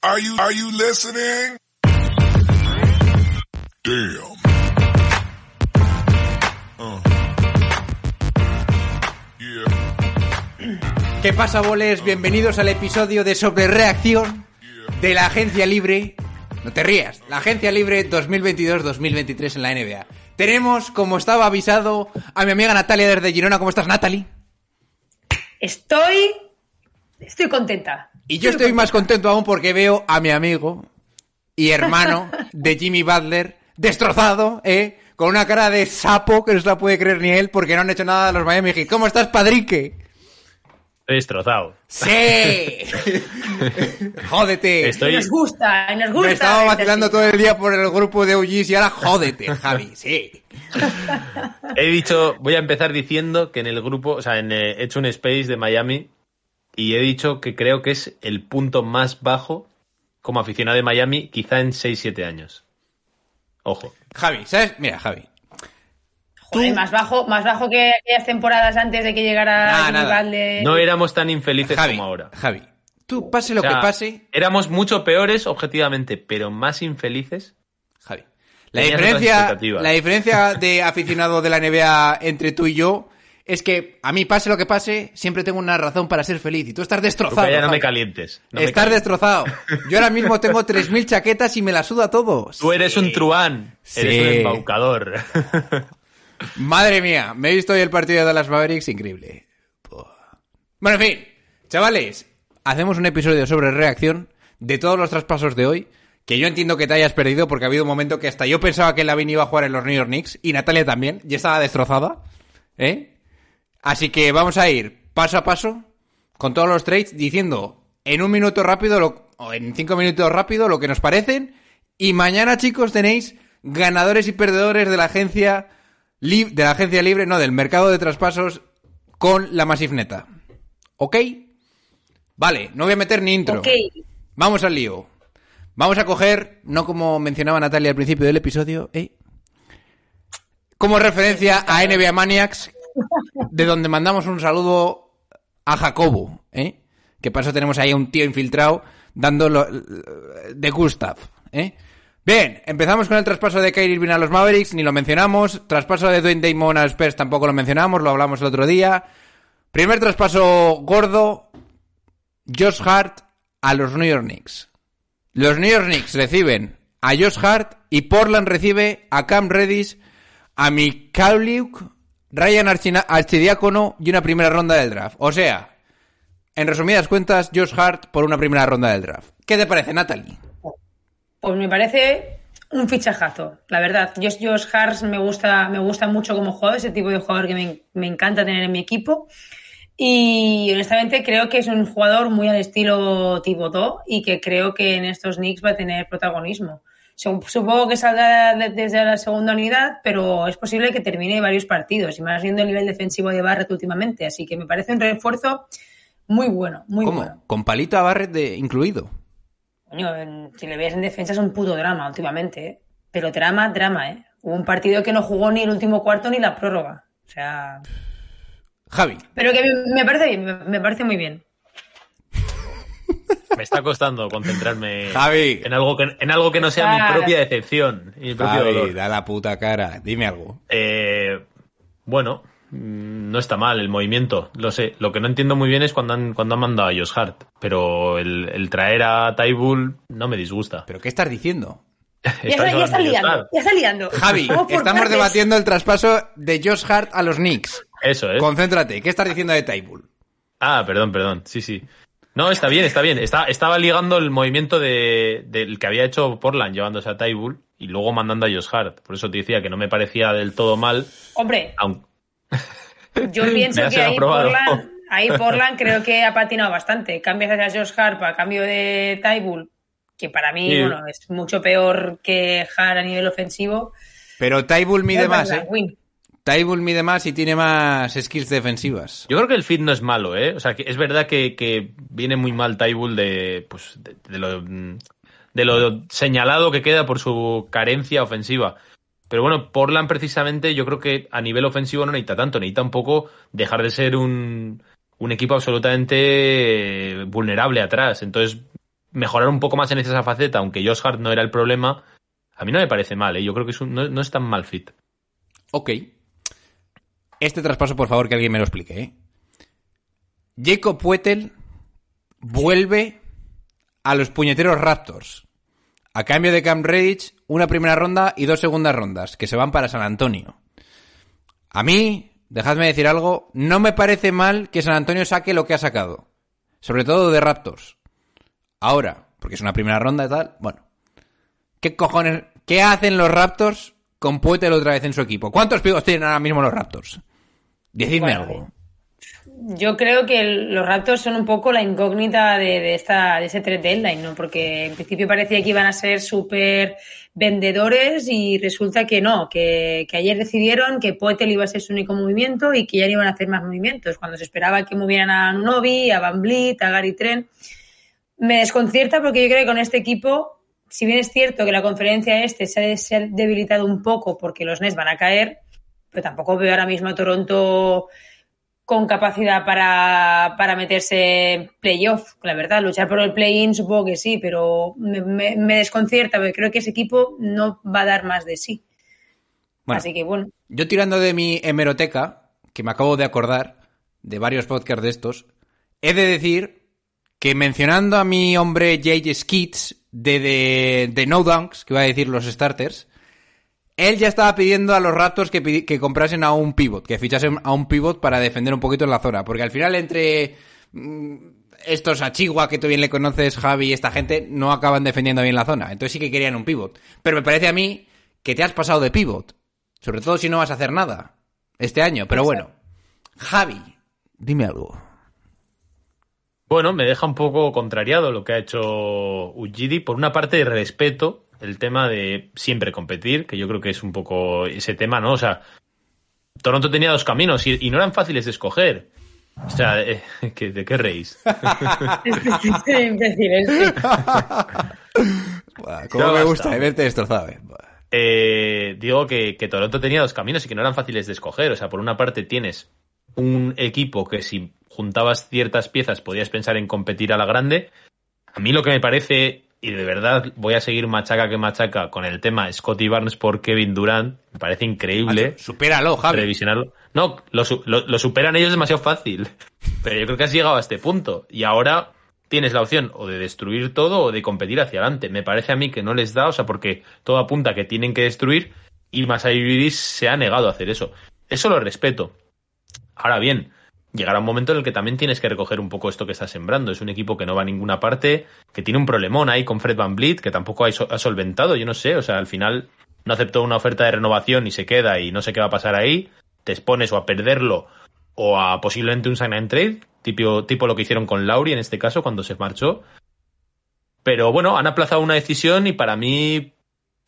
Are you, are you listening? Damn. Uh. Yeah. ¿Qué pasa, boles? Bienvenidos al episodio de Sobre Reacción de la Agencia Libre. No te rías, la Agencia Libre 2022-2023 en la NBA. Tenemos, como estaba avisado, a mi amiga Natalia desde Girona. ¿Cómo estás, Natalie? Estoy. Estoy contenta. Y yo estoy más contento aún porque veo a mi amigo y hermano de Jimmy Butler destrozado, ¿eh? Con una cara de sapo que no se la puede creer ni él porque no han hecho nada a los Miami Heat. ¿Cómo estás, padrique? Estoy destrozado. ¡Sí! ¡Jódete! Estoy- Nos gusta, nos gusta. Me estaba esta vacilando todo el día por el grupo de OGs y ahora jódete, Javi, sí. He dicho, voy a empezar diciendo que en el grupo, o sea, en, eh, he hecho un space de Miami y he dicho que creo que es el punto más bajo como aficionado de Miami, quizá en 6-7 años. Ojo. Javi, ¿sabes? Mira, Javi. Joder, más bajo, más bajo que aquellas temporadas antes de que llegara Jimmy nada. Butler. No éramos tan infelices Javi, como ahora. Javi, tú pase lo O sea, que pase, Éramos mucho peores objetivamente, pero más infelices. Javi. La diferencia, la diferencia de aficionado de la NBA entre tú y yo es que a mí pase lo que pase, siempre tengo una razón para ser feliz y tú estás destrozado. ya no me calientes. no me estás calientes. destrozado. Yo ahora mismo tengo 3.000 chaquetas y me las suda todo. Tú eres un truán. Sí. Eres un embaucador. Madre mía, me he visto hoy el partido de Dallas Mavericks, increíble. Bueno, en fin, chavales, hacemos un episodio sobre reacción de todos los traspasos de hoy, que yo entiendo que te hayas perdido porque ha habido un momento que hasta yo pensaba que Lavin iba a jugar en los New York Knicks y Natalia también, y estaba destrozada, ¿eh? Así que vamos a ir paso a paso con todos los trades diciendo en un minuto rápido lo- o en cinco minutos rápido lo que nos parecen y mañana chicos tenéis ganadores y perdedores de la agencia de la agencia libre, no, del mercado de traspasos con la Massive Neta. ¿Ok? Vale, no voy a meter ni intro. Vamos al lío. Vamos a coger, no como mencionaba Natalia al principio del episodio, ¿eh? como referencia a NBA Maniacs, de donde mandamos un saludo a Jacobo, ¿eh? que para eso tenemos ahí a un tío infiltrado dando lo- de Gustav. ¿eh? Bien, empezamos con el traspaso de Kyrie Irving a los Mavericks, ni lo mencionamos. Traspaso de Dwayne Damon a Spurs tampoco lo mencionamos, lo hablamos el otro día. Primer traspaso gordo, Josh Hart a los New York Knicks. Los New York Knicks reciben a Josh Hart y Portland recibe a Cam Reddish, a Mikhailiuk, Ryan Archidiácono y una primera ronda del draft. O sea, en resumidas cuentas, Josh Hart por una primera ronda del draft. ¿Qué te parece, Natalie? Pues me parece un fichajazo, la verdad. Josh, Josh Hart me gusta, me gusta mucho como jugador, ese tipo de jugador que me, me encanta tener en mi equipo. Y honestamente creo que es un jugador muy al estilo Thibodeau y que creo que en estos Knicks va a tener protagonismo. Sup- Supongo que saldrá de- desde la segunda unidad, pero es posible que termine varios partidos y más viendo el nivel defensivo de Barrett últimamente. Así que me parece un refuerzo muy bueno, muy ¿Cómo? bueno. Con palito a Barrett de- incluido. Coño, si le ves en defensa es un puto drama últimamente, ¿eh? Pero drama, drama, ¿eh? Hubo un partido que no jugó ni el último cuarto ni la prórroga. O sea... Javi. Pero que me, parece bien, me parece muy bien. Me está costando concentrarme Javi. en algo que en algo que no sea mi propia decepción y mi propio Javi, dolor. da la puta cara. Dime algo. Eh, bueno, mm, no está mal el movimiento, lo sé. Lo que no entiendo muy bien es cuando han, cuando han mandado a Josh Hart, pero el, el traer a Tybull no me disgusta. ¿Pero qué estás diciendo? Ya está, ya liando, ya está liando. Javi, estamos partes. debatiendo el traspaso de Josh Hart a los Knicks. Eso es. Concéntrate. ¿Qué estás diciendo de Tybull? Ah, perdón, perdón. Sí, sí. No, está bien, está bien. Está, estaba ligando el movimiento de, del que había hecho Portland llevándose a Tybull y luego mandando a Josh Hart. Por eso te decía que no me parecía del todo mal, Hombre, yo pienso que ahí. Portland, ahí Portland creo que ha patinado bastante. Cambias hacia Josh Harp a cambio de Tybull, que para mí Sí. bueno, es mucho peor que Hart a nivel ofensivo. Pero Tybull mide más, ¿eh? win. Tybull mide más y tiene más skills defensivas. Yo creo que el fit no es malo, ¿eh? O sea, que es verdad que, que viene muy mal Tybull de, pues, de, de lo, de lo señalado que queda por su carencia ofensiva. Pero bueno, Portland precisamente yo creo que a nivel ofensivo no necesita tanto, necesita un poco dejar de ser un, un equipo absolutamente vulnerable atrás. Entonces, mejorar un poco más en esa faceta, aunque Josh Hart no era el problema, a mí no me parece mal, ¿eh? Yo creo que es un- no, no es tan mal fit. Ok. Este traspaso, por favor, que alguien me lo explique, ¿eh? Jacob Puetel vuelve a los puñeteros Raptors. A cambio de Cam Reddish, una primera ronda y dos segundas rondas, que se van para San Antonio. A mí, dejadme decir algo, no me parece mal que San Antonio saque lo que ha sacado. Sobre todo de Raptors. Ahora, porque es una primera ronda y tal, bueno. ¿Qué cojones? ¿Qué hacen los Raptors con Puetel otra vez en su equipo? ¿Cuántos pibos tienen ahora mismo los Raptors? Decidme Bueno, algo. Yo creo que el- los Raptors son un poco la incógnita de, de esta, de ese trade deadline, ¿no? Porque en principio parecía que iban a ser súper vendedores y resulta que no, que, que ayer decidieron que Poetel iba a ser su único movimiento y que ya no iban a hacer más movimientos. Cuando se esperaba que movieran a Novi, a Van Vliet, a Gary Trent. Me desconcierta porque yo creo que con este equipo, si bien es cierto que la conferencia este se ha, se ha debilitado un poco porque los Nets van a caer, pero tampoco veo ahora mismo a Toronto con capacidad para, para meterse en playoff, la verdad. Luchar por el play-in supongo que sí, pero me, me- me desconcierta porque creo que ese equipo no va a dar más de sí. Bueno, Así que bueno, yo tirando de mi hemeroteca, que me acabo de acordar de varios podcasts de estos, he de decir que mencionando a mi hombre J.J. Skits de, de, de No Dunks, que iba a decir los starters, él ya estaba pidiendo a los Raptors que, comprasen a un pivot, que fichasen a un pivot para defender un poquito en la zona, porque al final entre mm, estos a Chihuahua, que tú bien le conoces, Javi, y esta gente, no acaban defendiendo bien la zona. Entonces sí que querían un pivot. Pero me parece a mí que te has pasado de pivot. Sobre todo si no vas a hacer nada este año. Pero bueno, Javi, dime algo. Bueno, me deja un poco contrariado lo que ha hecho Ujiri. Por una parte, respeto el tema de siempre competir, que yo creo que es un poco ese tema, ¿no? O sea, Toronto tenía dos caminos y, y no eran fáciles de escoger. O sea, eh, ¿qué- ¿de qué reís? Cómo me gusta eh, verte destrozado. eh. Eh, digo que, que Toronto tenía dos caminos y que no eran fáciles de escoger. O sea, por una parte tienes un equipo que si juntabas ciertas piezas podías pensar en competir a la grande. A mí lo que me parece, y de verdad voy a seguir machaca que machaca con el tema Scotty Barnes por Kevin Durant, me parece increíble Macho, supéralo, Javi. revisionarlo. No, lo, lo- lo superan ellos demasiado fácil. Pero yo creo que has llegado a este punto. Y ahora tienes la opción o de destruir todo o de competir hacia adelante. Me parece a mí que no les da, o sea, porque todo apunta que tienen que destruir y Masai se ha negado a hacer eso. Eso lo respeto. Ahora bien, llegará un momento en el que también tienes que recoger un poco esto que estás sembrando. Es un equipo que no va a ninguna parte, que tiene un problemón ahí con Fred Van Vliet, que tampoco ha so- ha solventado, yo no sé, o sea, al final no aceptó una oferta de renovación y se queda y no sé qué va a pasar ahí. Te expones o a perderlo o a posiblemente un sign and trade, tipo, tipo lo que hicieron con Lauri en este caso cuando se marchó. Pero bueno, han aplazado una decisión y para mí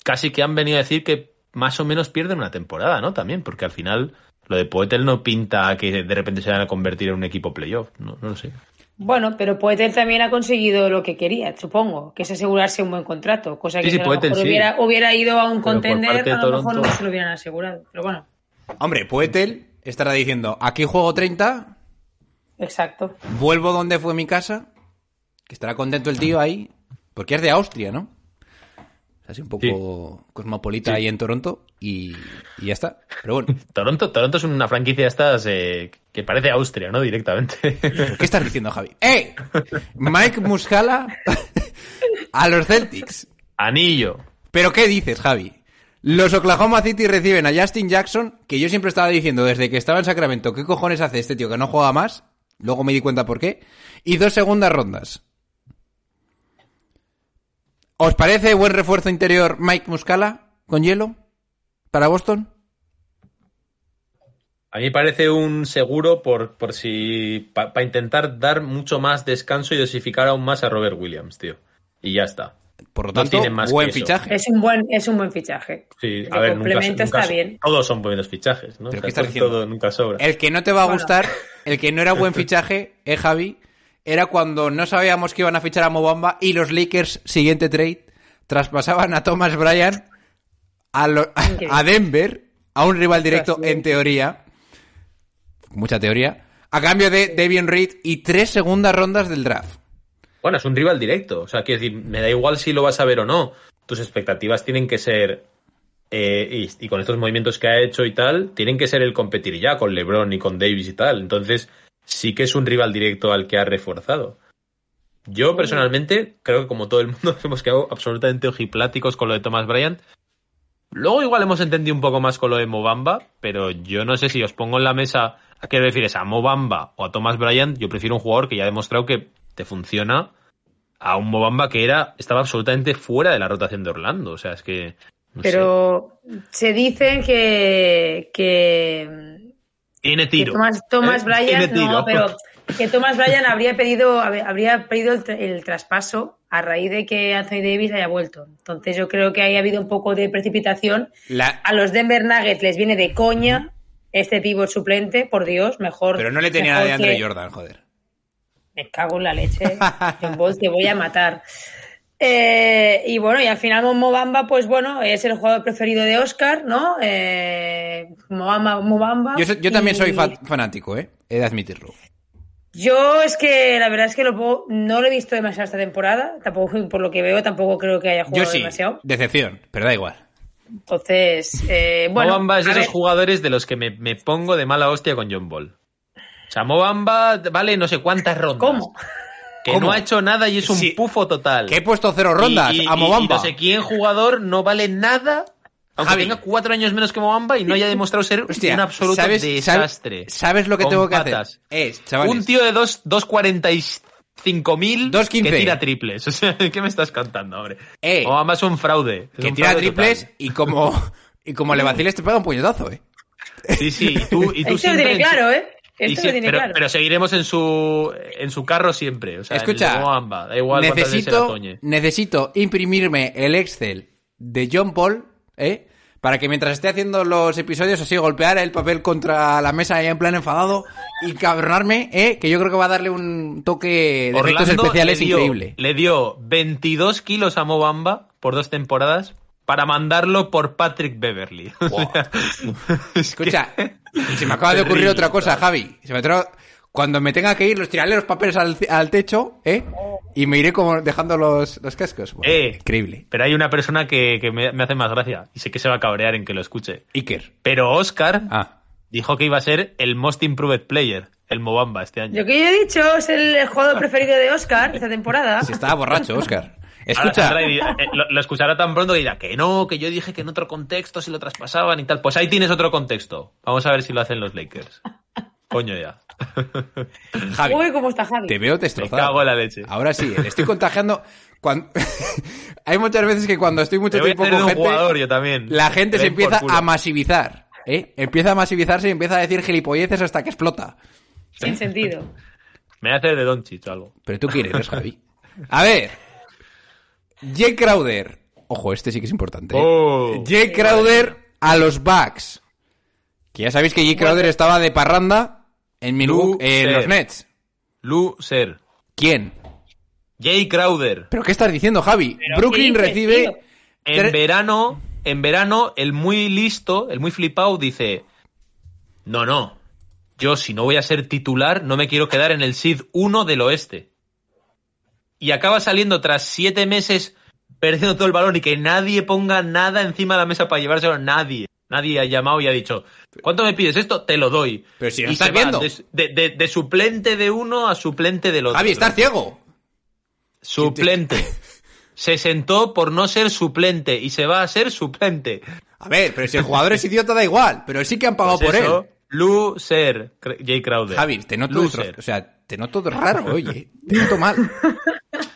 casi que han venido a decir que más o menos pierden una temporada, ¿no? También, porque al final lo de Poetel no pinta que de repente se van a convertir en un equipo playoff, no, no lo sé. Bueno, pero Poetel también ha conseguido lo que quería, supongo, que es asegurarse un buen contrato, cosa que Sí, sí, si a lo Poeltl mejor sí. hubiera, hubiera ido a un contender, a lo mejor Toronto- no se lo hubieran asegurado. Pero bueno, Hombre, Poetel estará diciendo, aquí juego 30, exacto. vuelvo donde fue mi casa, que estará contento el tío ahí, porque es de Austria, ¿no? Así un poco cosmopolita Sí. ahí en Toronto y, y ya está. Pero bueno, Toronto, Toronto es una franquicia de estas eh, que parece Austria, ¿no? Directamente. ¿pero ¿qué estás diciendo, Javi? ¡Eh! Mike Muscala a los Celtics. Anillo. ¿Pero qué dices, Javi? Los Oklahoma City reciben a Justin Jackson, que yo siempre estaba diciendo desde que estaba en Sacramento, ¿qué cojones hace este tío que no juega más? Luego me di cuenta por qué. Y dos segundas rondas. ¿Os parece buen refuerzo interior Mike Muscala con hielo para Boston? A mí me parece un seguro por, por si. para intentar dar mucho más descanso y dosificar aún más a Robert Williams, tío. Y ya está. Por lo No tanto, tienen más buen fichaje. Es un buen, es un buen fichaje. Sí, a ver, nunca, complemento nunca está bien. Todos son buenos fichajes, ¿no? ¿Pero O qué sea, estás diciendo? todo nunca sobra. El que no te va a Bueno. gustar, el que no era buen fichaje, eh, Javi, era cuando no sabíamos que iban a fichar a Mobamba y los Lakers, siguiente trade, traspasaban a Thomas Bryan a, lo- a Denver, a un rival directo en teoría, mucha teoría, a cambio de Devian Reed y tres segundas rondas del draft. Bueno, es un rival directo. O sea, quiero decir, me da igual si lo vas a ver o no. Tus expectativas tienen que ser. eh, y, y con estos movimientos que ha hecho y tal, tienen que ser el competir ya con LeBron y con Davis y tal. Entonces, sí que es un rival directo al que ha reforzado. Yo personalmente creo que como todo el mundo hemos quedado absolutamente ojipláticos con lo de Thomas Bryant. Luego igual hemos entendido un poco más con lo de Mobamba, pero yo no sé si os pongo en la mesa a qué refieres a Mobamba o a Thomas Bryant. Yo prefiero un jugador que ya ha demostrado que te funciona a un Mobamba que era estaba absolutamente fuera de la rotación de Orlando. O sea, es que no sé. Pero se dice que, que, tiene tiro. Thomas, Thomas ¿Eh? Bryan, Tiene no, tiro. pero que Thomas Bryan habría pedido, habría pedido el, tra- el traspaso a raíz de que Anthony Davis haya vuelto. Entonces yo creo que ahí ha habido un poco de precipitación. La- A los Denver Nuggets les viene de coña este pivot suplente, por Dios, mejor. pero no le tenía nada de Andre que- Jordan, joder. Me cago en la leche. Ball, te voy a matar. Eh, y bueno, y al final Mobamba, pues bueno, es el jugador preferido de Oscar, ¿no? Eh, Mobamba, Mobamba. Yo, yo también Y soy fa- fanático, ¿eh? He de admitirlo. Yo es que la verdad es que lo puedo- no lo he visto demasiado esta temporada, tampoco por lo que veo, tampoco creo que haya jugado Yo sí, demasiado. decepción, pero da igual. Entonces, eh, bueno, Mobamba es de esos ver, jugadores de los que me, me pongo de mala hostia con John Ball. O sea, Mobamba vale no sé cuántas rondas. ¿cómo? Que ¿Cómo? no ha hecho nada y es un Sí. pufo total. Que he puesto cero rondas Y- y- a Mobamba. Y, no sé quién jugador no vale nada, aunque Javi. tenga cuatro años menos que Mobamba y no haya demostrado ser Hostia, un absoluto ¿sabes- desastre. sabes- sabes lo que tengo que patas. hacer? Es, chavales, Un tío de dos- 2.45.000 2.15. que tira triples. O sea, ¿qué me estás cantando, hombre? Eh, Mobamba es un fraude. Es que un tira fraude triples total. y como, y como le vaciles te pega un puñetazo, ¿eh? Sí, sí, y tú, y tú Esto lo siempre claro, ¿eh? Y Esto si- lo tiene pero, claro. pero seguiremos en su en su carro siempre. O sea, en el Escucha, Mobamba, da igual necesito, toñe. necesito imprimirme el Excel de John Paul, ¿eh? Para que mientras esté haciendo los episodios así golpear el papel contra la mesa en plan enfadado y cabronarme, ¿eh? Que yo creo que va a darle un toque de efectos Orlando especiales le dio, increíble. Le dio 22 kilos a Mobamba por dos temporadas para mandarlo por Patrick Beverly. Wow. Escucha, que- y se me acaba de ocurrir otra cosa. Javi. Se me tra- Cuando me tenga que ir, los tiraré los papeles al, al techo, ¿eh? Y me iré como dejando los, los cascos. Bueno, Eh. Increíble. Pero hay una persona que, que me, me hace más gracia y sé que se va a cabrear en que lo escuche. Iker. Pero Oscar Ah. dijo que iba a ser el Most Improved Player, el Mobamba, este año. Lo que yo he dicho es el, el jugador preferido de Oscar esta temporada. Si estaba borracho, Oscar. Escucha. eh, lo, lo escuchará tan pronto que dirá que no, que yo dije que en otro contexto si lo traspasaban y tal. Pues ahí tienes otro contexto. Vamos a ver si lo hacen los Lakers. Coño ya. Javi, Uy, cómo está Javi. te veo Me destrozado. cago en la leche. Ahora sí, le estoy contagiando. Cuando... Hay muchas veces que cuando estoy mucho tiempo con un gente, jugador yo también. la gente Te se empieza a masivizar. ¿eh? Empieza a masivizarse y empieza a decir gilipolleces hasta que explota. Sin sentido. Me hace de Doncic o algo. Pero tú quieres, Javi. A ver. Jay Crowder. Ojo, este sí que es importante. ¿eh? Oh. Jay Crowder a los Bucks. Que ya sabéis que Jay Crowder estaba de parranda en, Milwaukee, en los Nets. Loser. ¿Quién? Jay Crowder. ¿Pero qué estás diciendo, Javi? ¿Pero Brooklyn recibe... En verano, en verano, el muy listo, el muy flipado dice, no, no, yo si no voy a ser titular, no me quiero quedar en el SID 1 del oeste. Y acaba saliendo tras siete meses perdiendo todo el balón y que nadie ponga nada encima de la mesa para llevárselo, nadie. Nadie ha llamado y ha dicho, ¿cuánto me pides esto? Te lo doy. Pero si lo y estás viendo. De, de- de- de suplente de uno a suplente del otro. Javi, estás ciego. Suplente. Se sentó por no ser suplente y se va a ser suplente. A ver, pero si el jugador es idiota da igual. Pero sí que han pagado Pues por eso, él. Loser, Jay Crowder. Javi, te noto, Loser. destro- o sea, te noto raro, oye. Te noto mal.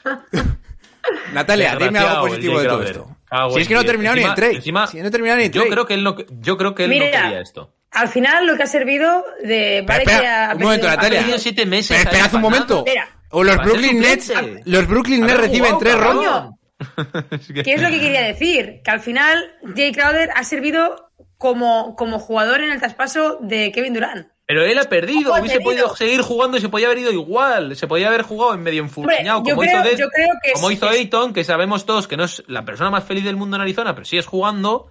Natalia, dime algo positivo de todo esto. Si en es que no ha diez. terminado ni el trade. encima, si no ha terminado ni el yo trade. creo que él no, yo creo que él no quería esto. al final lo que ha servido de. Vale espera, que ha un momento, Ha Natalia. siete meses. Pero esperad un momento. Espera. O los Brooklyn Nets, los Brooklyn Nets reciben tres rondas. Es que- ¿Qué es lo que quería decir? Que al final Jay Crowder ha servido como, como jugador en el traspaso de Kevin Durant. Pero él ha perdido, Ojo, hubiese tenido. podido seguir jugando y se podía haber ido igual. Se podía haber jugado en medio yo como, creo- hizo, que como hizo es- Ayton, que sabemos todos que no es la persona más feliz del mundo en Arizona, pero sigues jugando.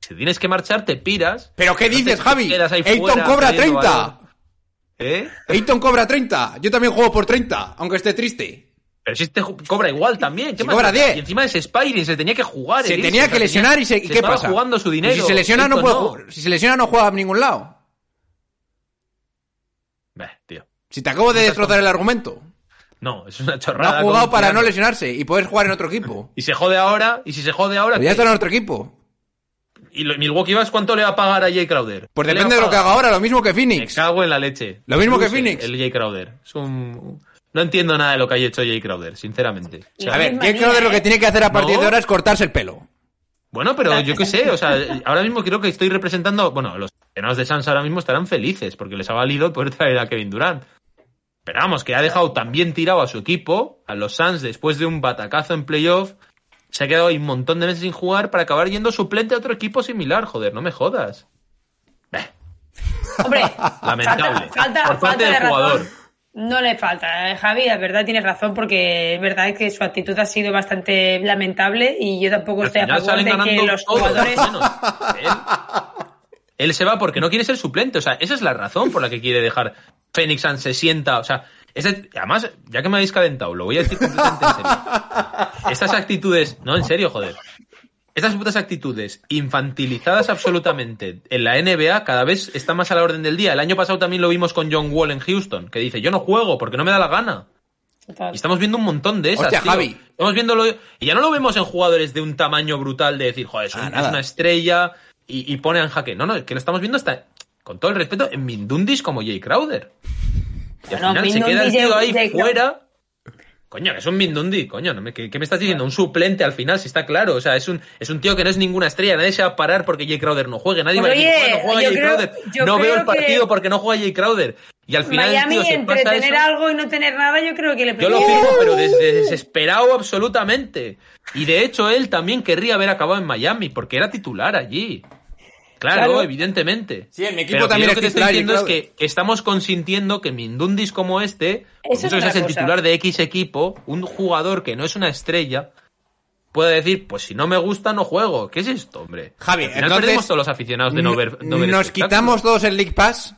Si tienes que marchar, te piras. ¿Pero qué No dices, Javi? Ayton cobra perdiendo 30. valor. ¿Eh? Ayton cobra 30. Yo también juego por 30, aunque esté triste. Pero si este cobra igual también. ¿qué Si más cobra da? 10. Y encima es Spiring, se tenía que jugar. Se el tenía que lesionar y se, ¿y ¿qué estaba pasa? jugando su dinero. Y si se lesiona no puede jugar. Si se lesiona no juega a ningún lado. Beh, tío. Si te acabo de destrozar el argumento. No, es una No chorrada. ha jugado para no lesionarse y poder jugar en otro equipo. Y se jode ahora, y si se jode ahora. Pero ya está en otro equipo. ¿Y lo- Milwaukee Bucks cuánto le va a pagar a Jay Crowder? Pues ¿Qué le depende de lo que pagar? haga ahora, lo mismo que Me Phoenix. cago en la leche. Lo mismo que Loser, Phoenix. El Jay Crowder. Es un... No entiendo nada de lo que haya hecho Jay Crowder, sinceramente. O sea, A ver, misma ¿qué creo de lo ¿eh? que tiene que hacer a partir No. de ahora es cortarse el pelo? Bueno, pero yo qué sé, o sea, ahora mismo creo que estoy representando, bueno, los aficionados de Suns ahora mismo estarán felices porque les ha valido poder traer a Kevin Durant. Pero vamos, que ha dejado también tirado a su equipo, a los Suns, después de un batacazo en playoff. Se ha quedado ahí un montón de meses sin jugar para acabar yendo suplente a otro equipo similar, joder, no me jodas. Beh, Hombre, Lamentable. Falta, falta, Por parte falta del de jugador. No le falta. eh, Javi, la verdad tienes razón porque es verdad que su actitud ha sido bastante lamentable y yo tampoco Al estoy a favor de que los jugadores... menos él. Él se va porque no quiere ser suplente. O sea, esa es la razón por la que quiere dejar. Phoenix Suns se sienta. O sea, además, ya que me habéis calentado, lo voy a decir completamente en serio. Estas actitudes. No, en serio, joder. Estas putas actitudes infantilizadas absolutamente en la NBA cada vez están más a la orden del día. El año pasado también lo vimos con John Wall en Houston, que dice, yo no juego porque no me da la gana. Total. Y estamos viendo un montón de esas. Hostia, tío. Javi. Estamos viéndolo. Y ya no lo vemos en jugadores de un tamaño brutal de decir, joder, es, un- Ah, es nada. una estrella y, y pone en jaque. No, no, es que lo estamos viendo hasta, con todo el respeto, en Mindundis como Jay Crowder. Y al Bueno, final se queda el tío Jay- ahí fuera. Coño, que es un Mindundi, coño, no me- ¿qué, qué me estás diciendo? Un suplente al final, si está claro. O sea, es un, es un tío que no es ninguna estrella. Nadie se va a parar porque Jay Crowder no juegue. Nadie va a decir, oye, "Joder, no juega Jay creo- Crowder. No veo el partido que- porque no juega Jay Crowder. Y al final, Miami, tío, se entre pasa tener eso. algo y no tener nada, yo creo que le Yo lo firmo, pero des- desesperado absolutamente. Y de hecho, él también querría haber acabado en Miami, porque era titular allí. Claro, Claro. evidentemente. Sí, en mi equipo Pero también lo que te titular, estoy diciendo es que, que estamos consintiendo que Mindundis como este, Eso es el cosa. titular de X equipo, un jugador que no es una estrella, puede decir, pues si no me gusta, no juego. ¿Qué es esto, hombre? Javi, Al final entonces, perdemos todos los aficionados de no ver, no ver Nos quitamos todos el League Pass.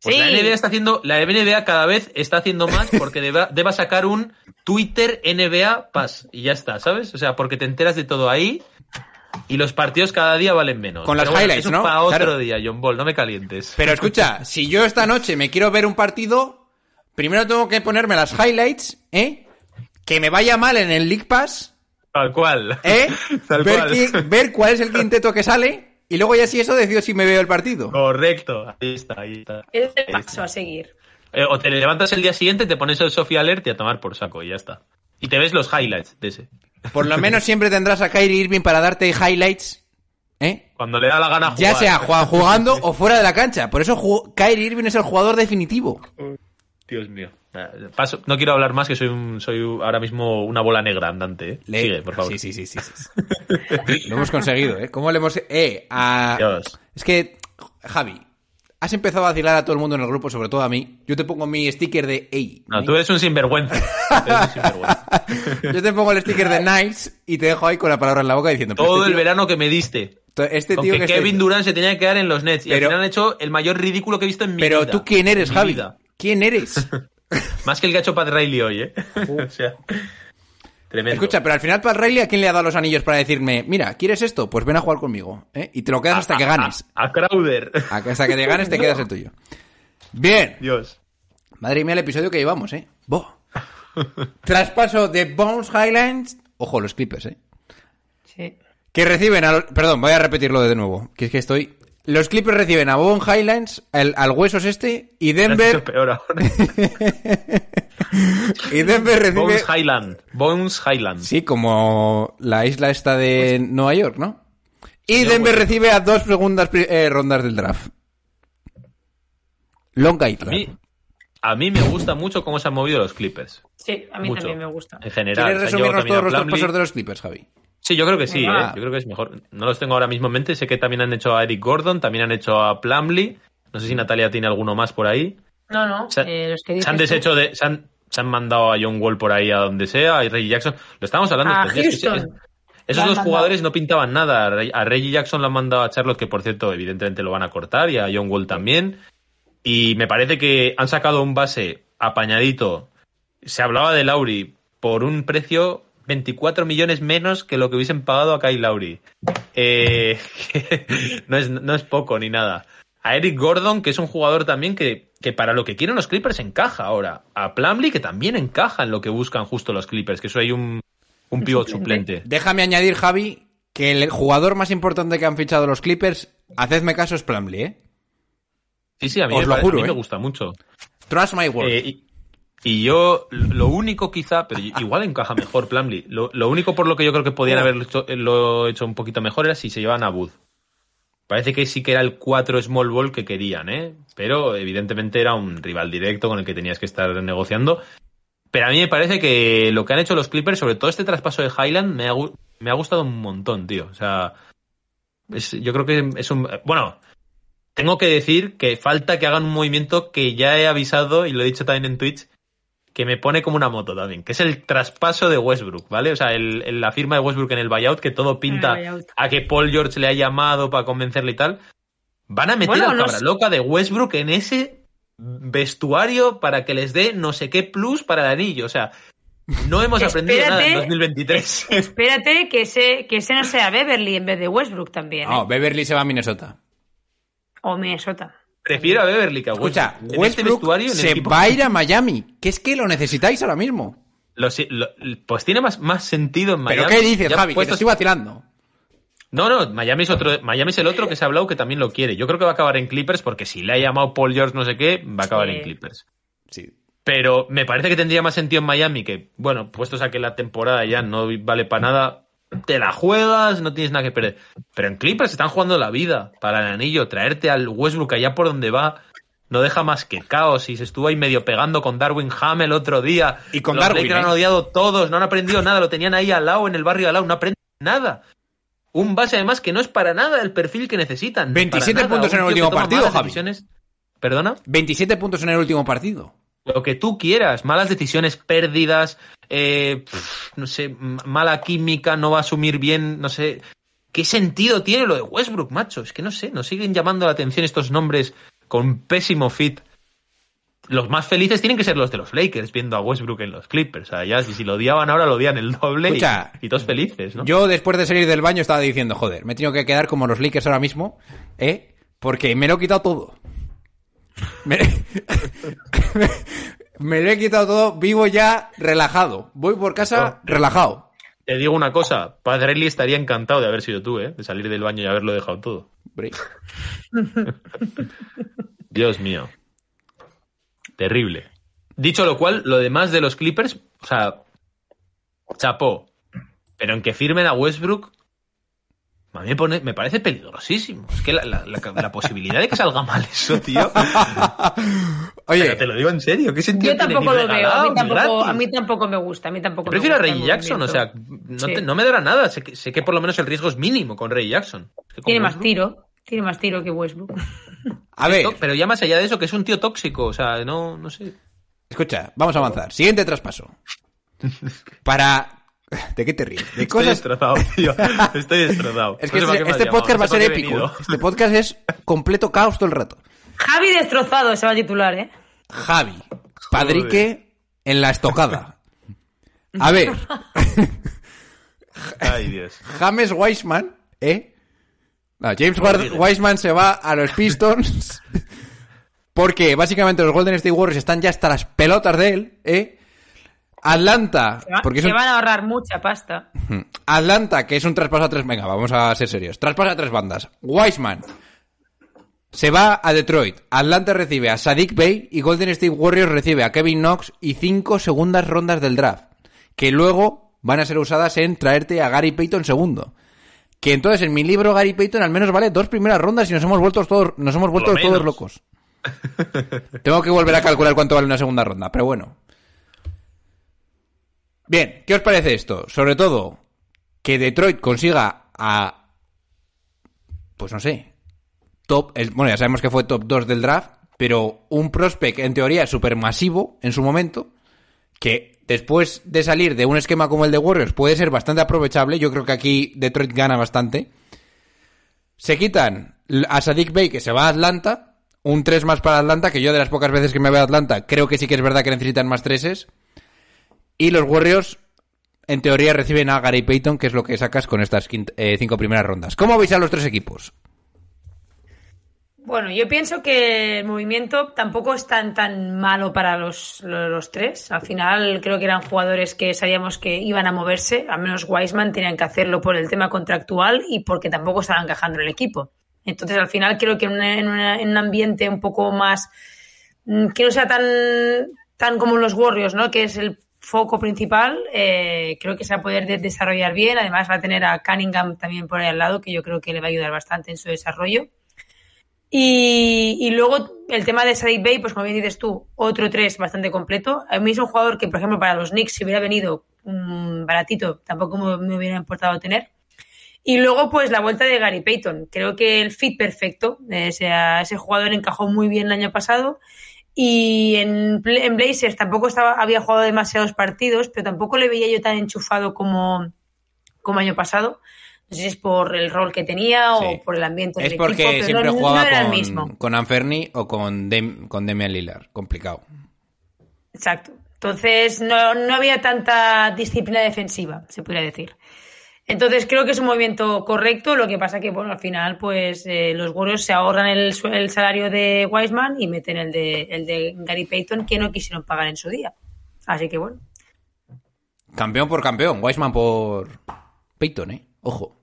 Pues Sí. la NBA está haciendo, la NBA cada vez está haciendo más porque deba, deba sacar un Twitter NBA Pass y ya está, ¿sabes? O sea, porque te enteras de todo ahí y los partidos cada día valen menos. Con las bueno, highlights, eso ¿no? Para otro Claro. día, John Ball, no me calientes. Pero escucha, si yo esta noche me quiero ver un partido, primero tengo que ponerme las highlights, ¿eh? Que me vaya mal en el League Pass, Tal cual. ¿eh? Tal ver, cual. ver cuál es el quinteto que sale y luego ya si eso decido si me veo el partido. Correcto. Ahí está, ahí está. Es el paso está. a seguir. Eh, o te levantas el día siguiente, te pones el Sofía Alert y a tomar por saco y ya está. Y te ves los highlights de ese. Por lo menos siempre tendrás a Kyrie Irving para darte highlights, ¿eh? Cuando le da la gana jugar. Ya sea jugando o fuera de la cancha. Por eso Kyrie Irving es el jugador definitivo. Dios mío. Eh, Paso, no quiero hablar más que soy un, soy ahora mismo una bola negra andante. ¿eh? Le- Sigue, por favor. Sí, sí, sí, sí, sí. Lo hemos conseguido, ¿eh? ¿Cómo le hemos...? Eh, a... Dios. Es que, Javi, has empezado a vacilar a todo el mundo en el grupo, sobre todo a mí. Yo te pongo mi sticker de ey. No, tú eres un sinvergüenza. Tú eres un sinvergüenza. Yo te pongo el sticker de nice y te dejo ahí con la palabra en la boca diciendo... pero Todo este el tío- verano que me diste. Este tío que que Kevin esté- Durant se tenía que quedar en los Nets. Y Pero- al final han hecho el mayor ridículo que he visto en mi vida. Pero tú quién eres, Javi. ¿Quién eres? Más que el hecho Pat Riley hoy, ¿eh? o sea, tremendo. Escucha, pero al final Pat Riley, ¿a quién le ha dado los anillos para decirme, mira, ¿quieres esto? Pues ven a jugar conmigo, ¿eh? Y te lo quedas hasta que ganes. A, a Crowder. Hasta que te ganes te quedas el tuyo. Bien. Dios. Madre mía el episodio que llevamos, ¿eh? Bo. Traspaso de Bones Highlands. Ojo, los Clippers, ¿eh? Sí. Que reciben a los... Perdón, voy a repetirlo de nuevo. Que es que estoy... Los Clippers reciben a Bones Highlands, al, al Huesos este, y Denver... peor ahora. y Denver recibe... Bones Highland. Bones Highland. Sí, como la isla esta de Nueva York, ¿no? Y Señor Denver recibe a dos segundas eh, rondas del draft. Long A Island. mí, a mí me gusta mucho cómo se han movido los Clippers. Sí, a mí Mucho. también me gusta. En general. ¿Quieres resumirnos todos los traspasos de los Clippers, Javi? Sí, yo creo que sí. ¿eh? yo creo que es mejor. No los tengo ahora mismo en mente. Sé que también han hecho a Eric Gordon, también han hecho a Plumlee. No sé si Natalia tiene alguno más por ahí. No, no, Se, eh, los que se han deshecho de. Se han, se han mandado a John Wall por ahí a donde sea, a Reggie Jackson. Lo estábamos hablando A es- Houston. es- esos dos mandado. jugadores no pintaban nada. A Reggie Jackson lo han mandado a Charlotte, que por cierto, evidentemente lo van a cortar, y a John Wall también. Y me parece que han sacado un base apañadito. Se hablaba de Lauri por un precio 24 millones menos que lo que hubiesen pagado a Kyle Lauri. Eh, no, es, no es poco ni nada. A Eric Gordon, que es un jugador también que, que para lo que quieren los Clippers encaja ahora. A Plumlee, que también encaja en lo que buscan justo los Clippers, que eso hay un, un pivot suplente. Déjame añadir, Javi, que el jugador más importante que han fichado los Clippers, hacedme caso, es Plumlee, ¿eh? Sí, sí, a mí, Os me, lo juro, a mí ¿eh? me gusta mucho. Trust my word. Eh, y, y yo, lo único quizá, pero igual encaja mejor Plumlee, lo, lo único por lo que yo creo que podían haberlo hecho, lo hecho un poquito mejor era si se llevan a Booth. Parece que sí que era el 4 small ball que querían, ¿eh? Pero evidentemente era un rival directo con el que tenías que estar negociando. Pero a mí me parece que lo que han hecho los Clippers, sobre todo este traspaso de Highland, me ha, me ha gustado un montón, tío. O sea, es- yo creo que es un... Bueno, tengo que decir que falta que hagan un movimiento que ya he avisado y lo he dicho también en Twitch, que me pone como una moto también, que es el traspaso de Westbrook, ¿vale? O sea, el- el- la firma de Westbrook en el buyout, que todo pinta a que Paul George le ha llamado para convencerle y tal. Van a meter Bueno, al no cabra sé. loca de Westbrook en ese vestuario para que les dé no sé qué plus para el anillo. O sea, no hemos aprendido nada en Espérate. 2023. Espérate que ese, que ese no sea Beverly en vez de Westbrook también. ¿eh? No, Beverly se va a Minnesota. O Minnesota. Prefiero a Beverly que a Escucha, Westbrook. En este Westbrook en el se equipo- va a ir a Miami, que es que lo necesitáis ahora mismo. Lo lo- pues tiene más, más sentido en Miami. ¿Pero qué dices, Ya Javi? Que te puestos- estoy vacilando. No, no, Miami es otro, Miami es el otro que se ha hablado que también lo quiere. Yo creo que va a acabar en Clippers porque si le ha llamado Paul George no sé qué, va a acabar Sí. en Clippers. Sí. Pero me parece que tendría más sentido en Miami que, bueno, puestos a que la temporada ya no vale para nada, te la juegas, no tienes nada que perder. Pero en Clippers están jugando la vida para el anillo, traerte al Westbrook allá por donde va. No deja más que caos y se estuvo ahí medio pegando con Darwin Ham el otro día. Y con Los Darwin, Lakers ¿eh? han odiado todos, no han aprendido nada, lo tenían ahí al lado, en el barrio al lado, no aprenden nada. Un base además que no es para nada el perfil que necesitan. 27 para nada. puntos en el último partido, Javi. decisiones. ¿Perdona? 27 puntos en el último partido. Lo que tú quieras, malas decisiones, pérdidas, eh, pf, no sé, mala química, no va a asumir bien, no sé. ¿Qué sentido tiene lo de Westbrook, macho? Es que no sé, nos siguen llamando la atención estos nombres con pésimo fit. Los más felices tienen que ser los de los Lakers viendo a Westbrook en los Clippers. O sea, ya si, si lo odiaban ahora lo odian el doble y- y, todos felices, ¿no? Yo después de salir del baño estaba diciendo, joder, me he tenido que quedar como los Lakers ahora mismo, ¿eh? Porque me lo he quitado todo. Me, me lo he quitado todo, vivo ya relajado. Voy por casa relajado. Te digo una cosa, Padrelli estaría encantado de haber sido tú, ¿eh? De salir del baño y haberlo dejado todo. Dios mío. Terrible. Dicho lo cual, lo demás de los Clippers, o sea, chapó. Pero en que firmen a Westbrook, a mí me, pone- me parece peligrosísimo. Es que la, la- la- la posibilidad de que salga mal eso, tío. Oye, Pero te lo digo en serio, ¿qué sentido Yo tampoco lo veo. A mí tampoco, gratis. a mí tampoco me gusta. A mí tampoco Yo me prefiero a gusta Ray Jackson, o sea, no, Sí. te- no me dará nada. Sé que, sé que por lo menos el riesgo es mínimo con Ray Jackson. Es que con Tiene más tiro. Tiene más tiro que Westbrook. a ver, Pero ya más allá de eso, que es un tío tóxico, o sea, no, no sé. escucha, vamos a avanzar. Siguiente traspaso. Para... ¿De qué te ríes? De Estoy cosas... destrozado, tío. Estoy destrozado. Es que No sé para este, este podcast no va a ser épico. Este podcast es completo caos todo el rato. Javi destrozado se va a titular, ¿eh? Javi, Padrique en la estocada. A ver, Ay, Dios. James Wiseman, ¿eh? No, James Ward- Wiseman se va a los Pistons porque básicamente los Golden State Warriors están ya hasta las pelotas de él, ¿eh? Atlanta, Se, va- porque se un- van a ahorrar mucha pasta. Atlanta, que es un traspaso a tres. Venga, vamos a ser serios. Traspaso a tres bandas. Wiseman se va a Detroit. Atlanta recibe a Sadik Bey y Golden State Warriors recibe a Kevin Knox y cinco segundas rondas del draft. Que luego van a ser usadas en traerte a Gary Payton segundo. que entonces en mi libro Gary Payton al menos vale dos primeras rondas y nos hemos vuelto todos, nos hemos vuelto todos locos. Tengo que volver a calcular cuánto vale una segunda ronda, pero bueno. Bien, ¿qué os parece esto? Sobre todo, que Detroit consiga a. Pues no sé. Top. bueno, ya sabemos que fue top 2 del draft, pero un prospect en teoría súper masivo en su momento, que después de salir de un esquema como el de Warriors puede ser bastante aprovechable. Yo creo que aquí Detroit gana bastante. Se quitan a Sadik Bey, que se va a Atlanta. Un 3 más para Atlanta, que yo de las pocas veces que me veo a Atlanta, creo que sí que es verdad que necesitan más treses. Y los Warriors, en teoría, reciben a Gary Payton, que es lo que sacas con estas eh, cinco primeras rondas. ¿Cómo veis a los tres equipos? Bueno, yo pienso que el movimiento tampoco es tan, tan malo para los, los, tres. Al final creo que eran jugadores que sabíamos que iban a moverse, al menos Wiseman tenían que hacerlo por el tema contractual y porque tampoco estaban encajando en el equipo. Entonces al final creo que en, en en un ambiente un poco más mm, que no sea tan, tan como los Warriors, ¿no? Que es el foco principal, eh, creo que se va a poder de- desarrollar bien. Además va a tener a Cunningham también por ahí al lado, que yo creo que le va a ayudar bastante en su desarrollo. Y, y luego el tema de Sadik Bay, pues como bien dices tú, otro 3 bastante completo. A mí es un jugador que, por ejemplo, para los Knicks, si hubiera venido un baratito, tampoco me, me hubiera importado tener. Y luego, pues la vuelta de Gary Payton. Creo que el fit perfecto. eh, ese jugador encajó muy bien el año pasado. Y en, en Blazers tampoco estaba, había jugado demasiados partidos, pero tampoco le veía yo tan enchufado como, como año pasado. No sé si es por el rol que tenía Sí. o por el ambiente Es del porque equipo, pero siempre no, no jugaba el con, mismo. con Anferni o con, Dem- con Damian Lillard. Complicado. Exacto. Entonces no, no había tanta disciplina defensiva, se podría decir. Entonces creo que es un movimiento correcto, lo que pasa que bueno, al final pues eh, los Warriors se ahorran el, el salario de Wiseman y meten el de, el de Gary Payton que no quisieron pagar en su día. Así que bueno. Campeón por campeón. Wiseman por Payton, ¿eh? Ojo.